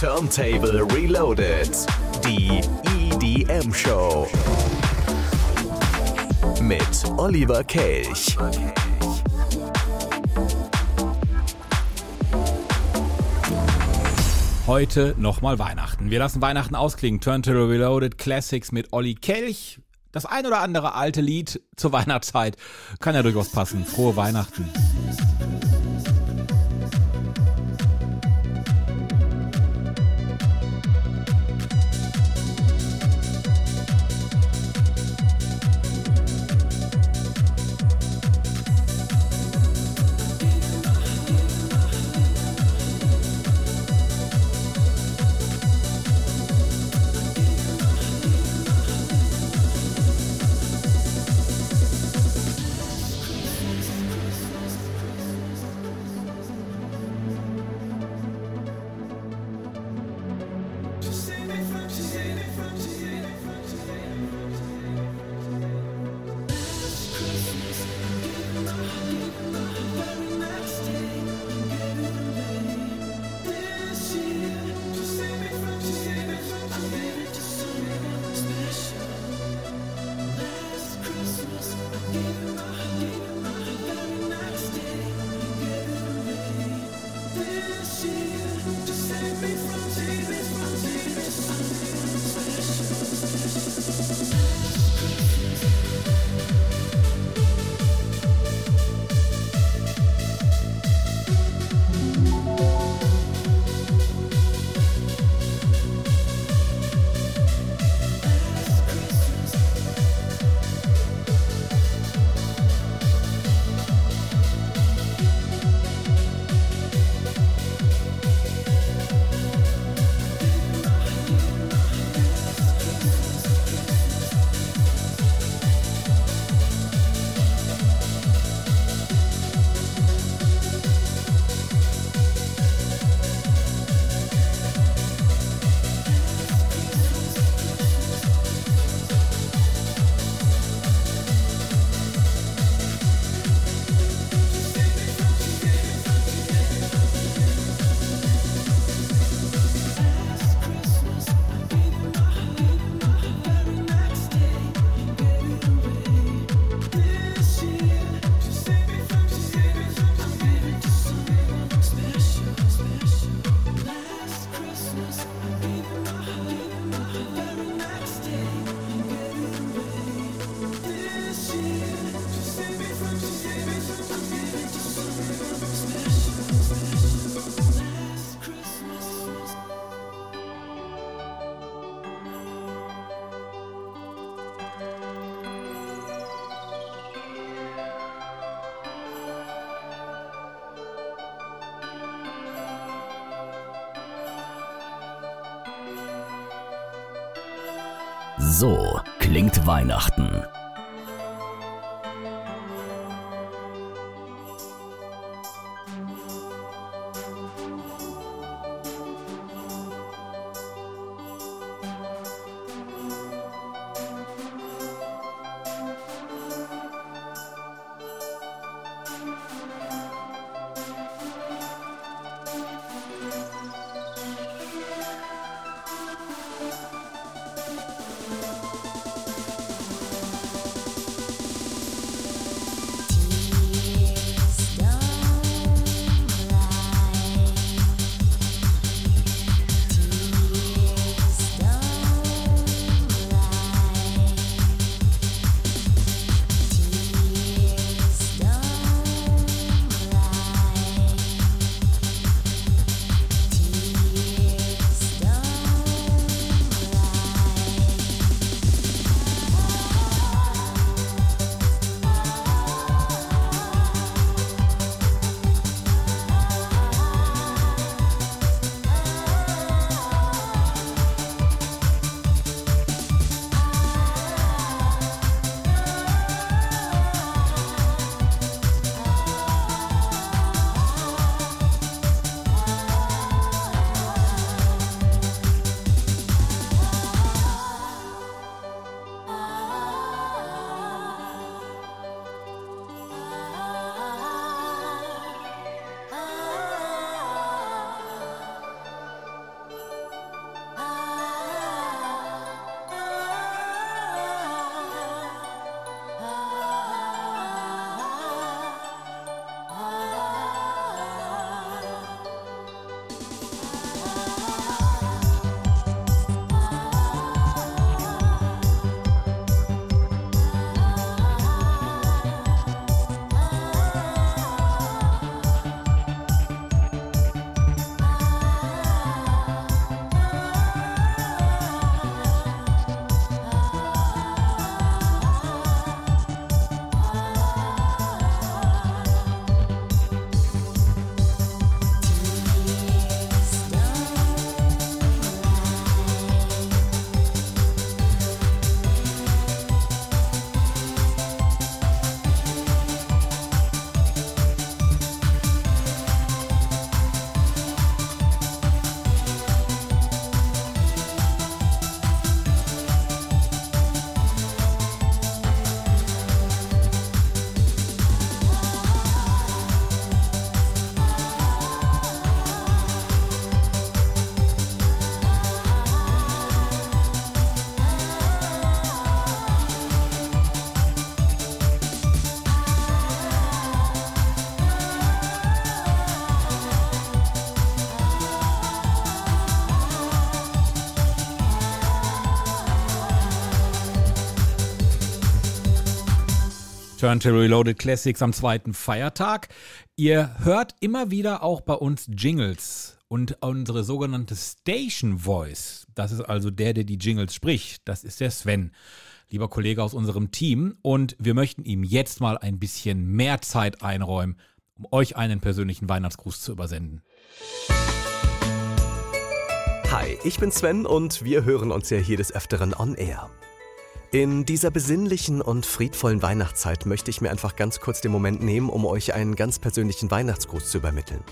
Turntable Reloaded. Die EDM Show. Mit Oliver Kelch. Heute nochmal Weihnachten. Wir lassen Weihnachten ausklingen. Turntable Reloaded Classics mit Olli Kelch. Das ein oder andere alte Lied zur Weihnachtszeit kann ja durchaus passen. Frohe Weihnachten. So klingt Weihnachten. Turntable Reloaded Classics am zweiten Feiertag. Ihr hört immer wieder auch bei uns Jingles und unsere sogenannte Station Voice. Das ist also der, der die Jingles spricht. Das ist der Sven, lieber Kollege aus unserem Team. Und wir möchten ihm jetzt mal ein bisschen mehr Zeit einräumen, um euch einen persönlichen Weihnachtsgruß zu übersenden. Hi, ich bin Sven und wir hören uns ja hier des Öfteren on Air. In dieser besinnlichen und friedvollen Weihnachtszeit möchte ich mir einfach ganz kurz den Moment nehmen, um euch einen ganz persönlichen Weihnachtsgruß zu übermitteln.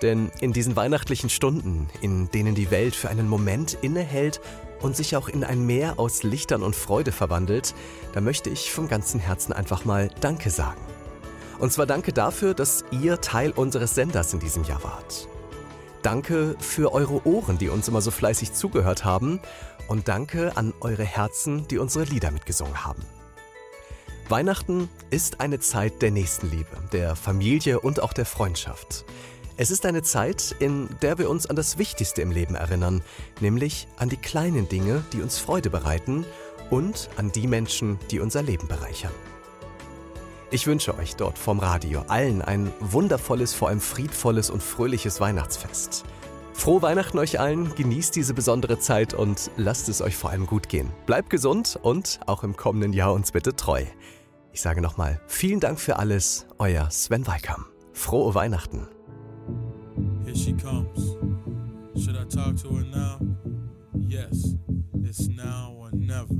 Denn in diesen weihnachtlichen Stunden, in denen die Welt für einen Moment innehält und sich auch in ein Meer aus Lichtern und Freude verwandelt, da möchte ich vom ganzen Herzen einfach mal Danke sagen. Und zwar danke dafür, dass ihr Teil unseres Senders in diesem Jahr wart. Danke für eure Ohren, die uns immer so fleißig zugehört haben. Und danke an eure Herzen, die unsere Lieder mitgesungen haben. Weihnachten ist eine Zeit der Nächstenliebe, der Familie und auch der Freundschaft. Es ist eine Zeit, in der wir uns an das Wichtigste im Leben erinnern, nämlich an die kleinen Dinge, die uns Freude bereiten und an die Menschen, die unser Leben bereichern. Ich wünsche euch dort vom Radio allen ein wundervolles, vor allem friedvolles und fröhliches Weihnachtsfest. Frohe Weihnachten euch allen, genießt diese besondere Zeit und lasst es euch vor allem gut gehen. Bleibt gesund und auch im kommenden Jahr uns bitte treu. Ich sage nochmal, vielen Dank für alles, euer Sven Weikam. Frohe Weihnachten. Here she comes. Should I talk to her now? Yes, it's now or never.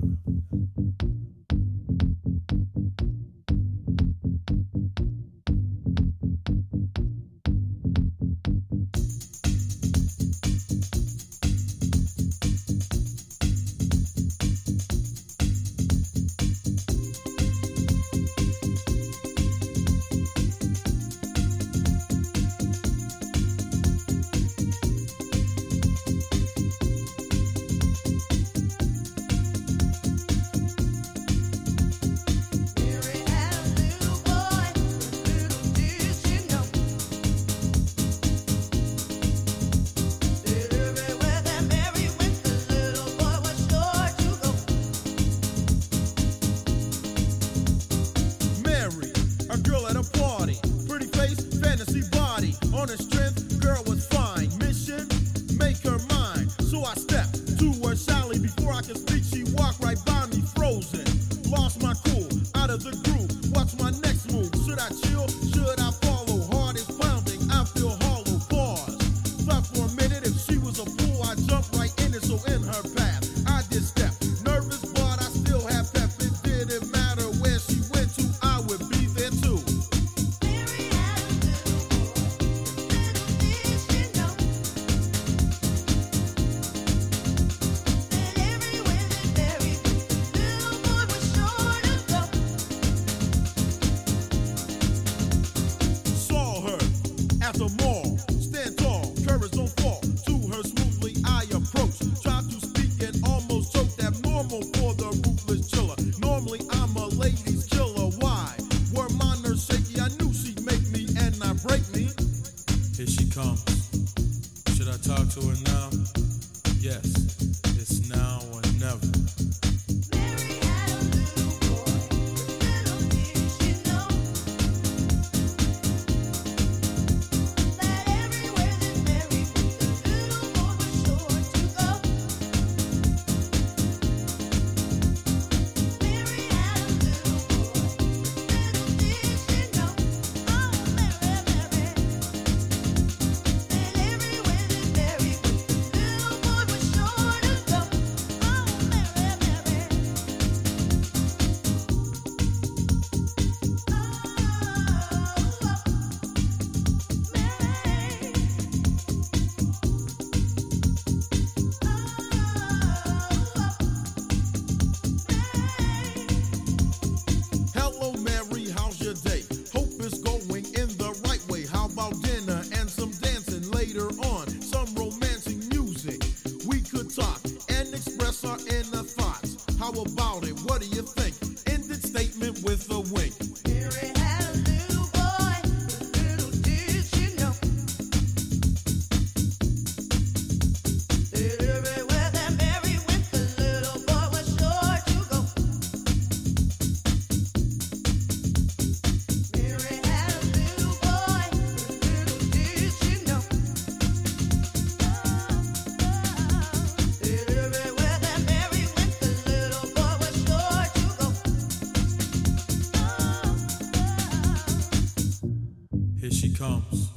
comes.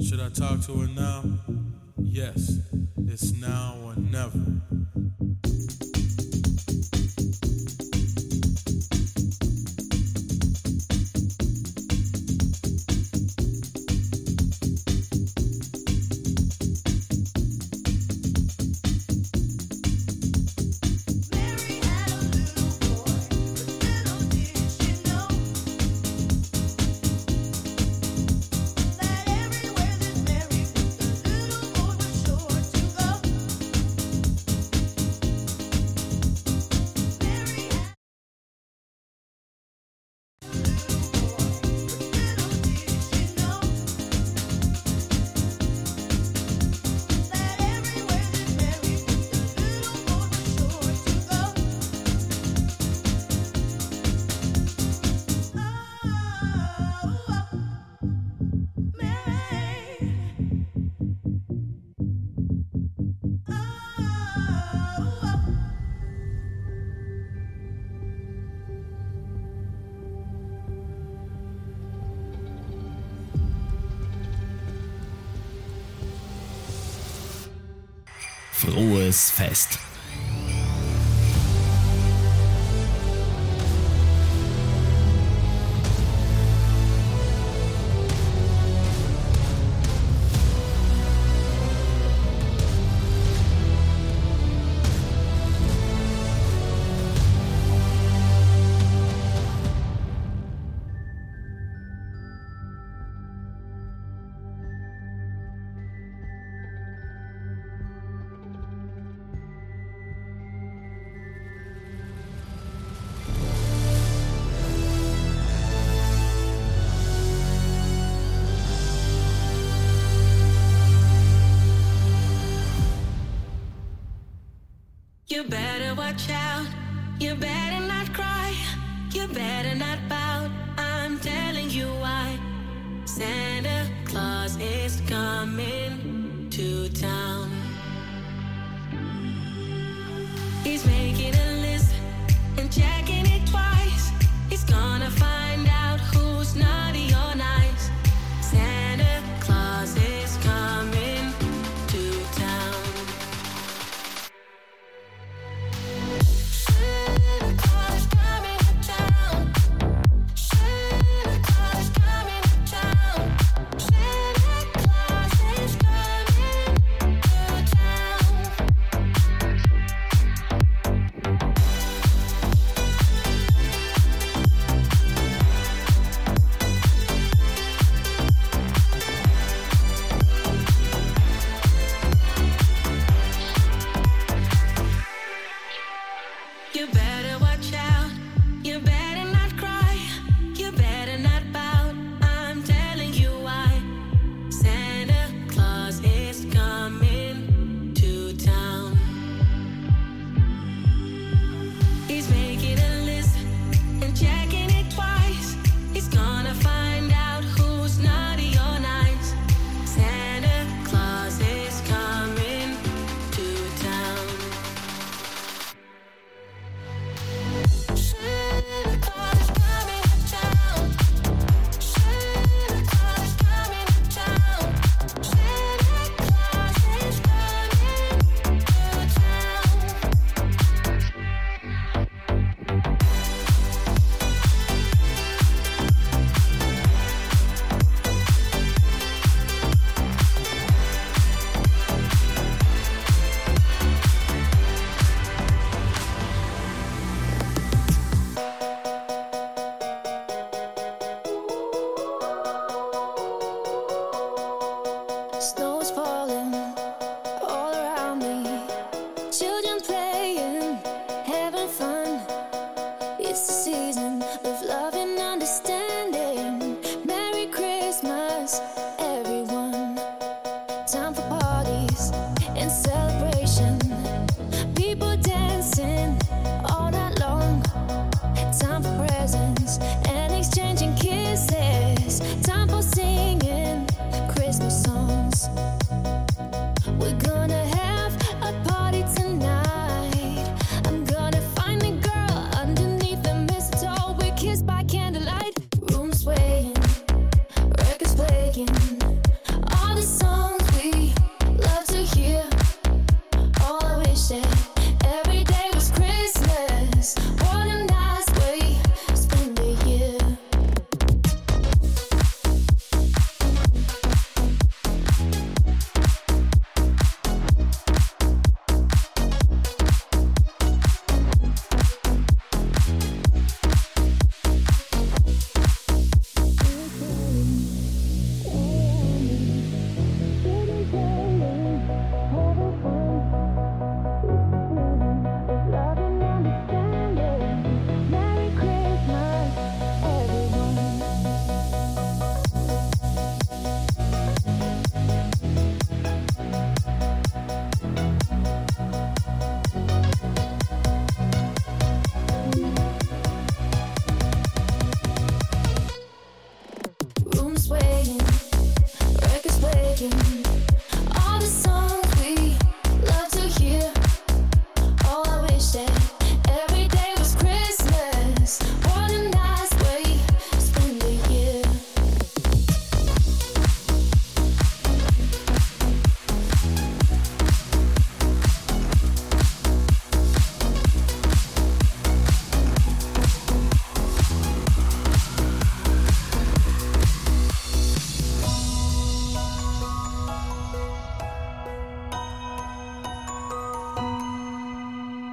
Should I talk to her now? Sommerfest. You better watch out. You better not cry. You better not you better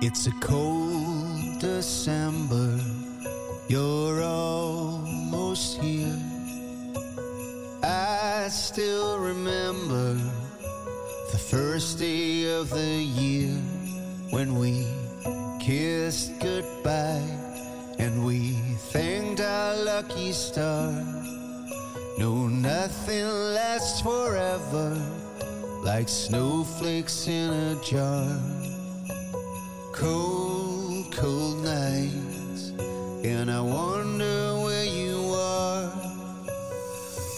It's a cold December. You're almost here. I still remember the first day of the year when we kissed goodbye and we thanked our lucky star. No, nothing lasts forever like snowflakes in a jar cold, cold nights, and I wonder where you are.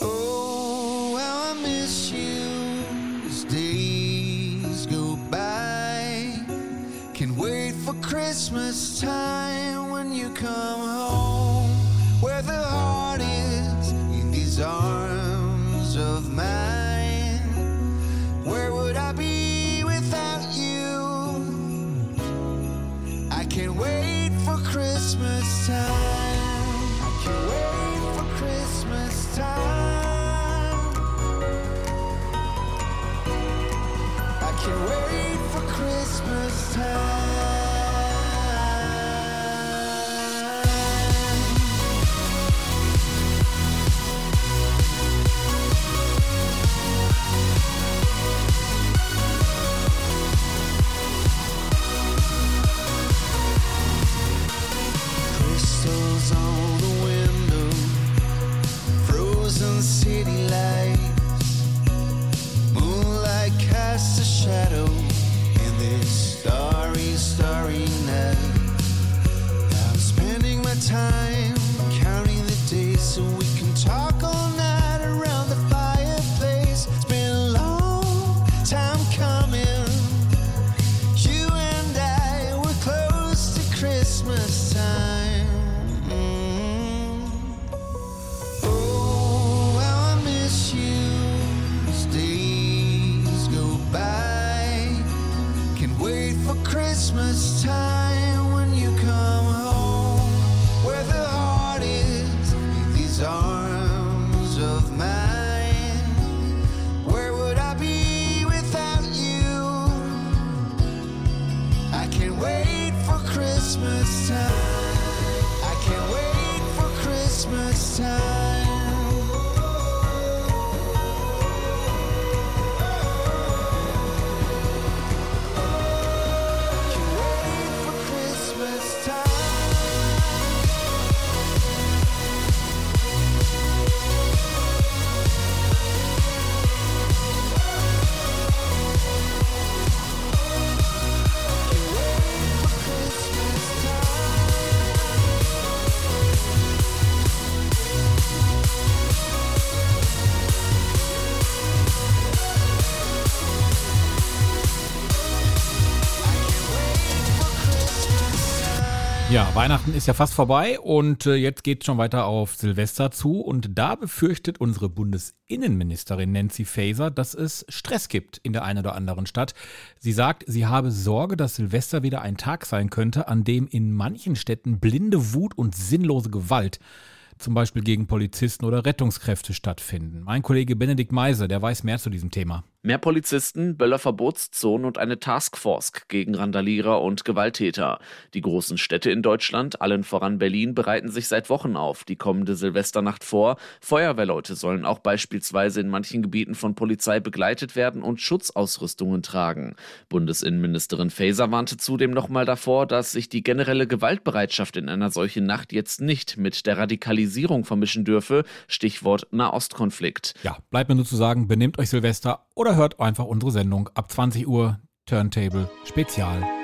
Oh, how I miss you as days go by. Can wait for Christmas time when you come Ja, Weihnachten ist ja fast vorbei und äh, jetzt geht schon weiter auf Silvester zu und da befürchtet unsere Bundesinnenministerin Nancy Faeser, dass es Stress gibt in der einen oder anderen Stadt. Sie sagt, sie habe Sorge, dass Silvester wieder ein Tag sein könnte, an dem in manchen Städten blinde Wut und sinnlose Gewalt zum Beispiel gegen Polizisten oder Rettungskräfte stattfinden. Mein Kollege Benedikt Meiser, der weiß mehr zu diesem Thema. Mehr Polizisten, Böllerverbotszonen und eine Taskforce gegen Randalierer und Gewalttäter. Die großen Städte in Deutschland, allen voran Berlin, bereiten sich seit Wochen auf die kommende Silvesternacht vor. Feuerwehrleute sollen auch beispielsweise in manchen Gebieten von Polizei begleitet werden und Schutzausrüstungen tragen. Bundesinnenministerin Faeser warnte zudem nochmal davor, dass sich die generelle Gewaltbereitschaft in einer solchen Nacht jetzt nicht mit der Radikalisierung vermischen dürfe. Stichwort Nahostkonflikt. Ja, bleibt mir nur zu sagen, benehmt euch Silvester oder hört einfach unsere Sendung ab 20 Uhr Turntable Spezial.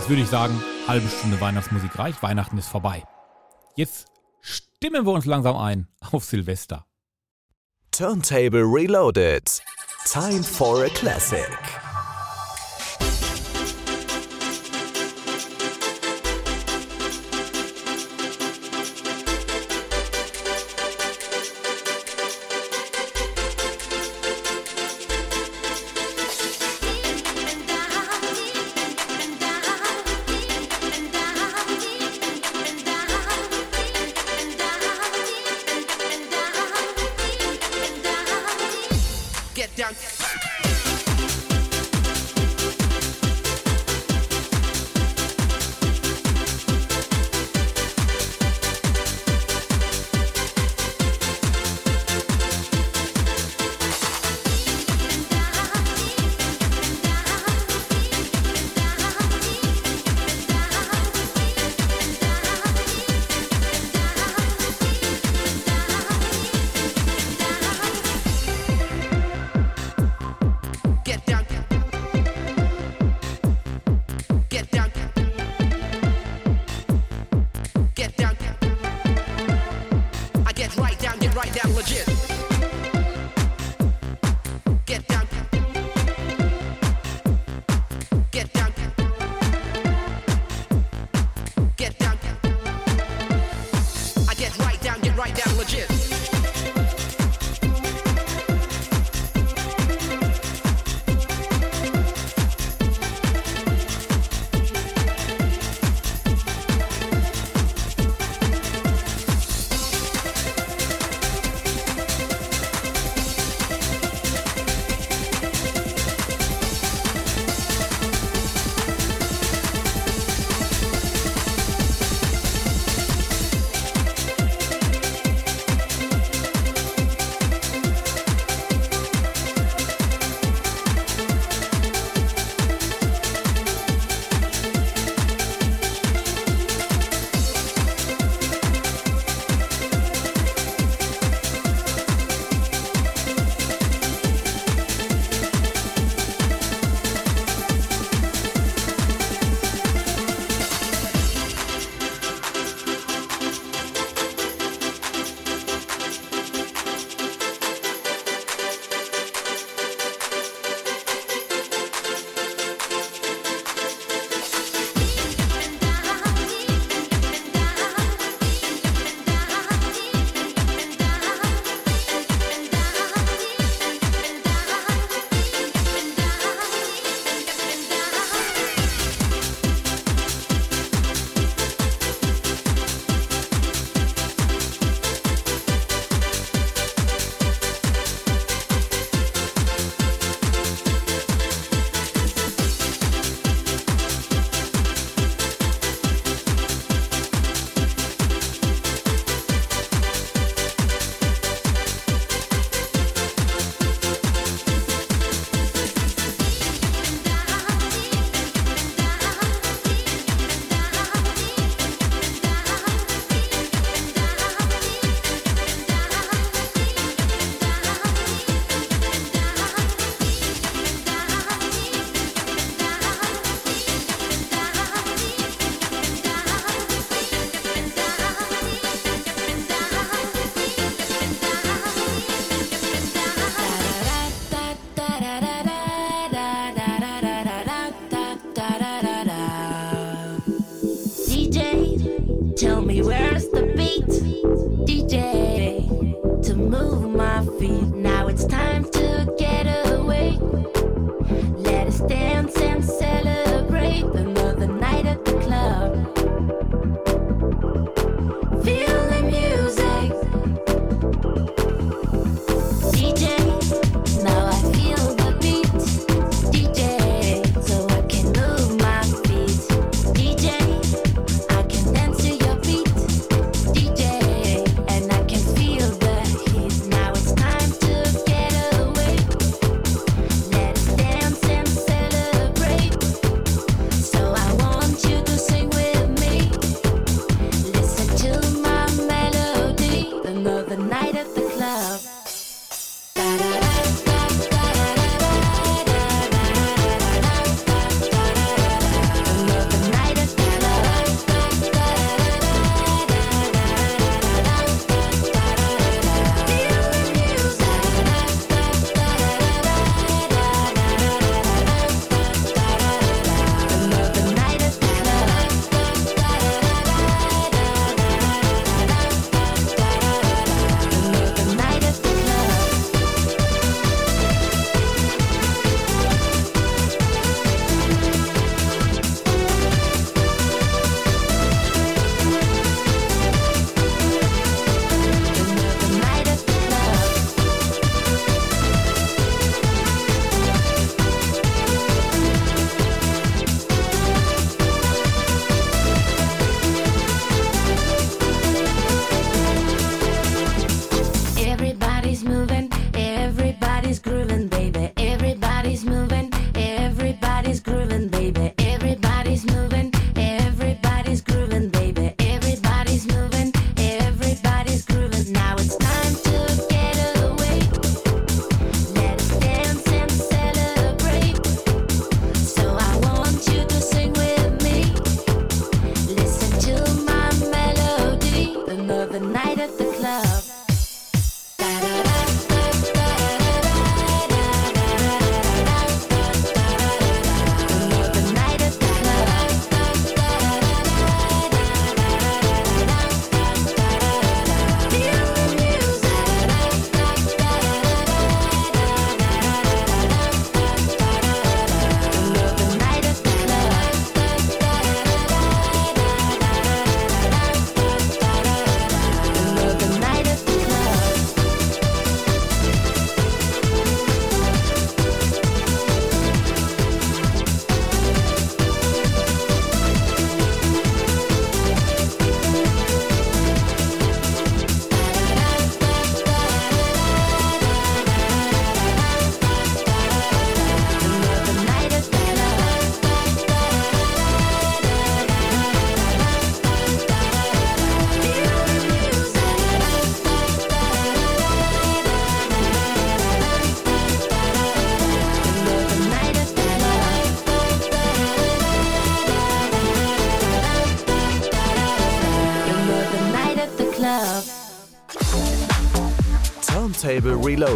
Jetzt würde ich sagen, halbe Stunde Weihnachtsmusik reicht, Weihnachten ist vorbei. Jetzt stimmen wir uns langsam ein auf Silvester. Turntable Reloaded. Time for a Classic.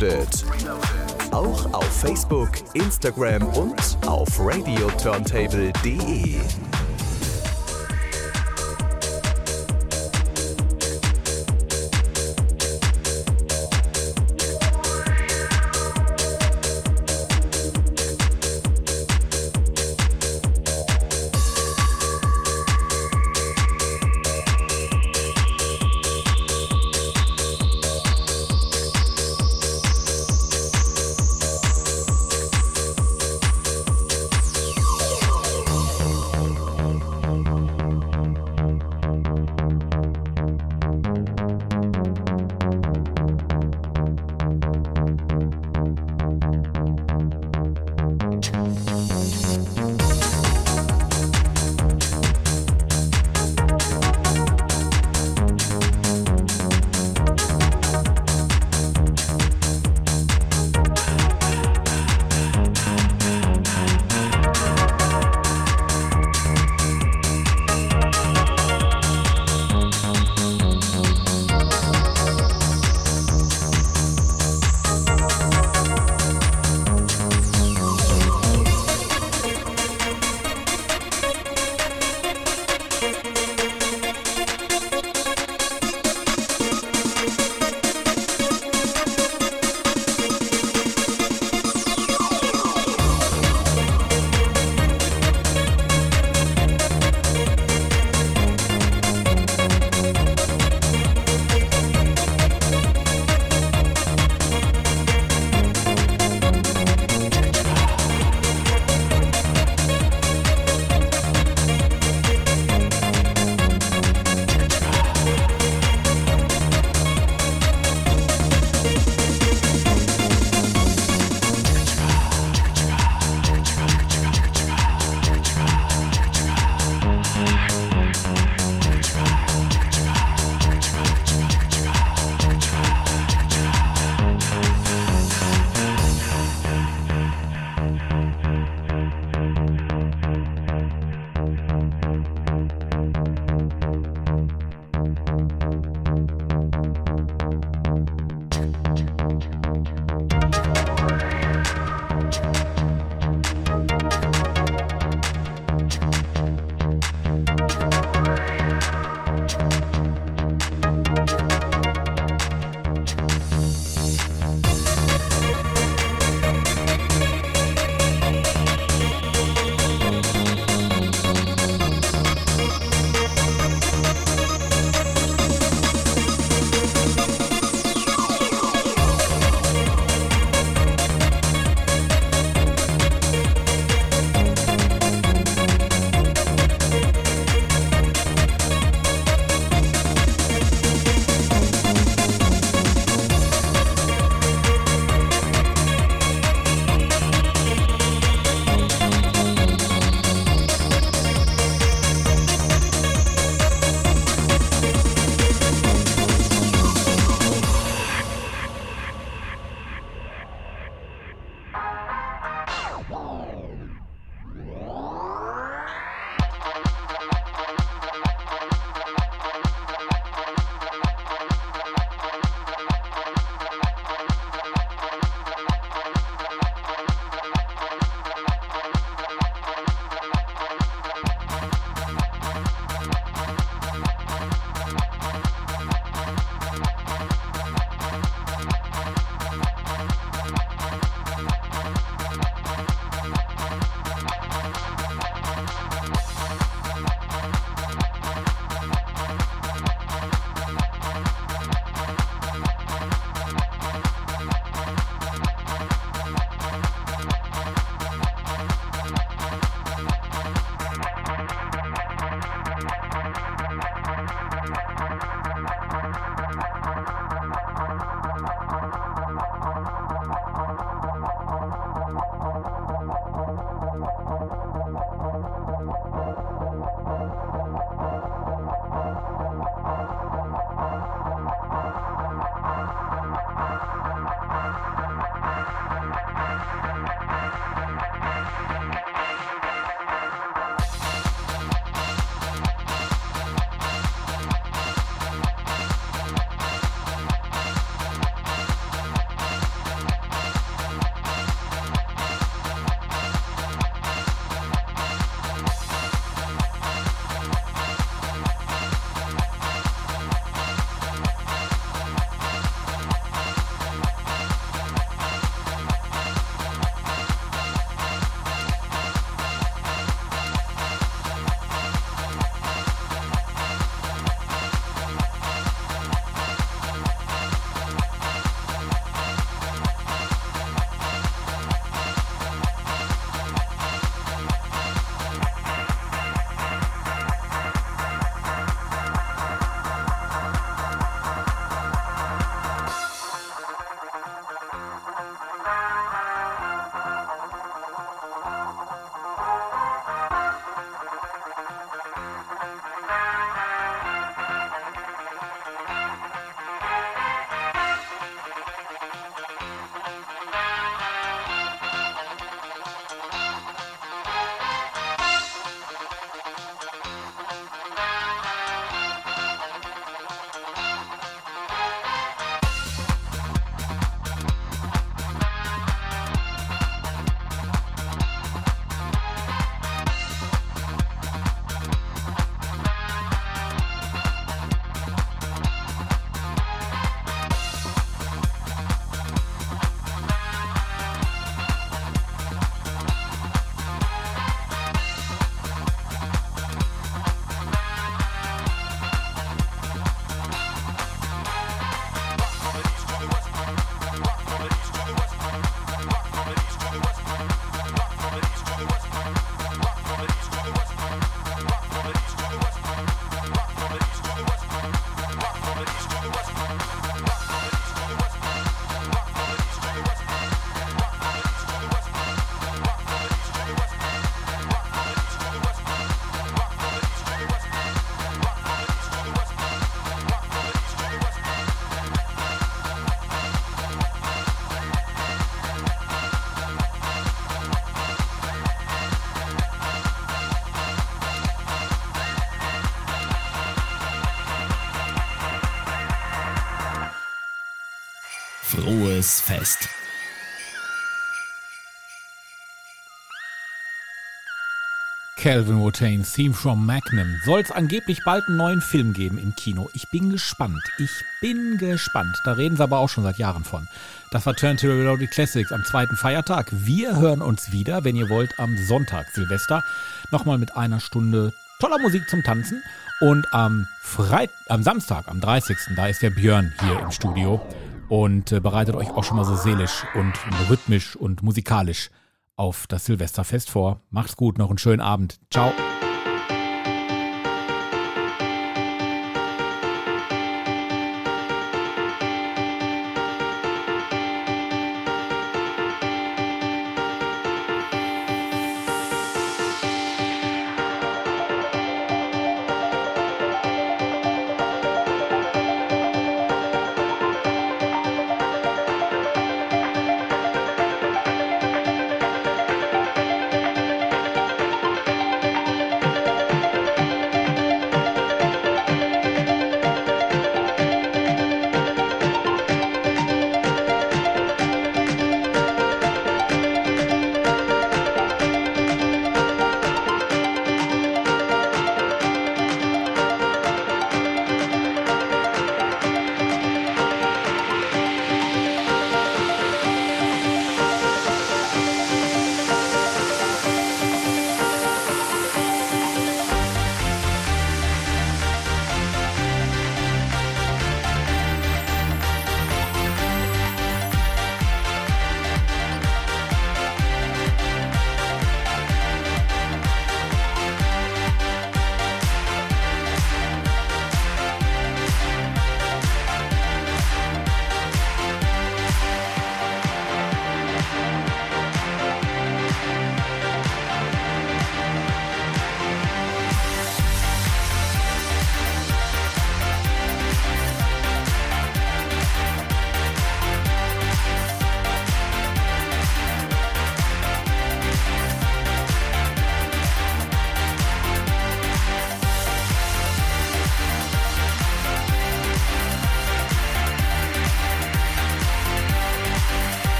Reloaded. Auch auf Facebook, Instagram und auf radioturntable.de. frohes Fest. Calvin Wotains Theme from Magnum. Soll es angeblich bald einen neuen Film geben im Kino? Ich bin gespannt. Ich bin gespannt. Da reden sie aber auch schon seit Jahren von. Das war Turn to Reloaded Classics am zweiten Feiertag. Wir hören uns wieder, wenn ihr wollt, am Sonntag, Silvester. Nochmal mit einer Stunde toller Musik zum Tanzen. Und am Freit am Samstag, am 30. da ist der Björn hier im Studio und äh, bereitet euch auch schon mal so seelisch und rhythmisch und musikalisch auf das Silvesterfest vor. Macht's gut, noch einen schönen Abend. Ciao.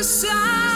the sun.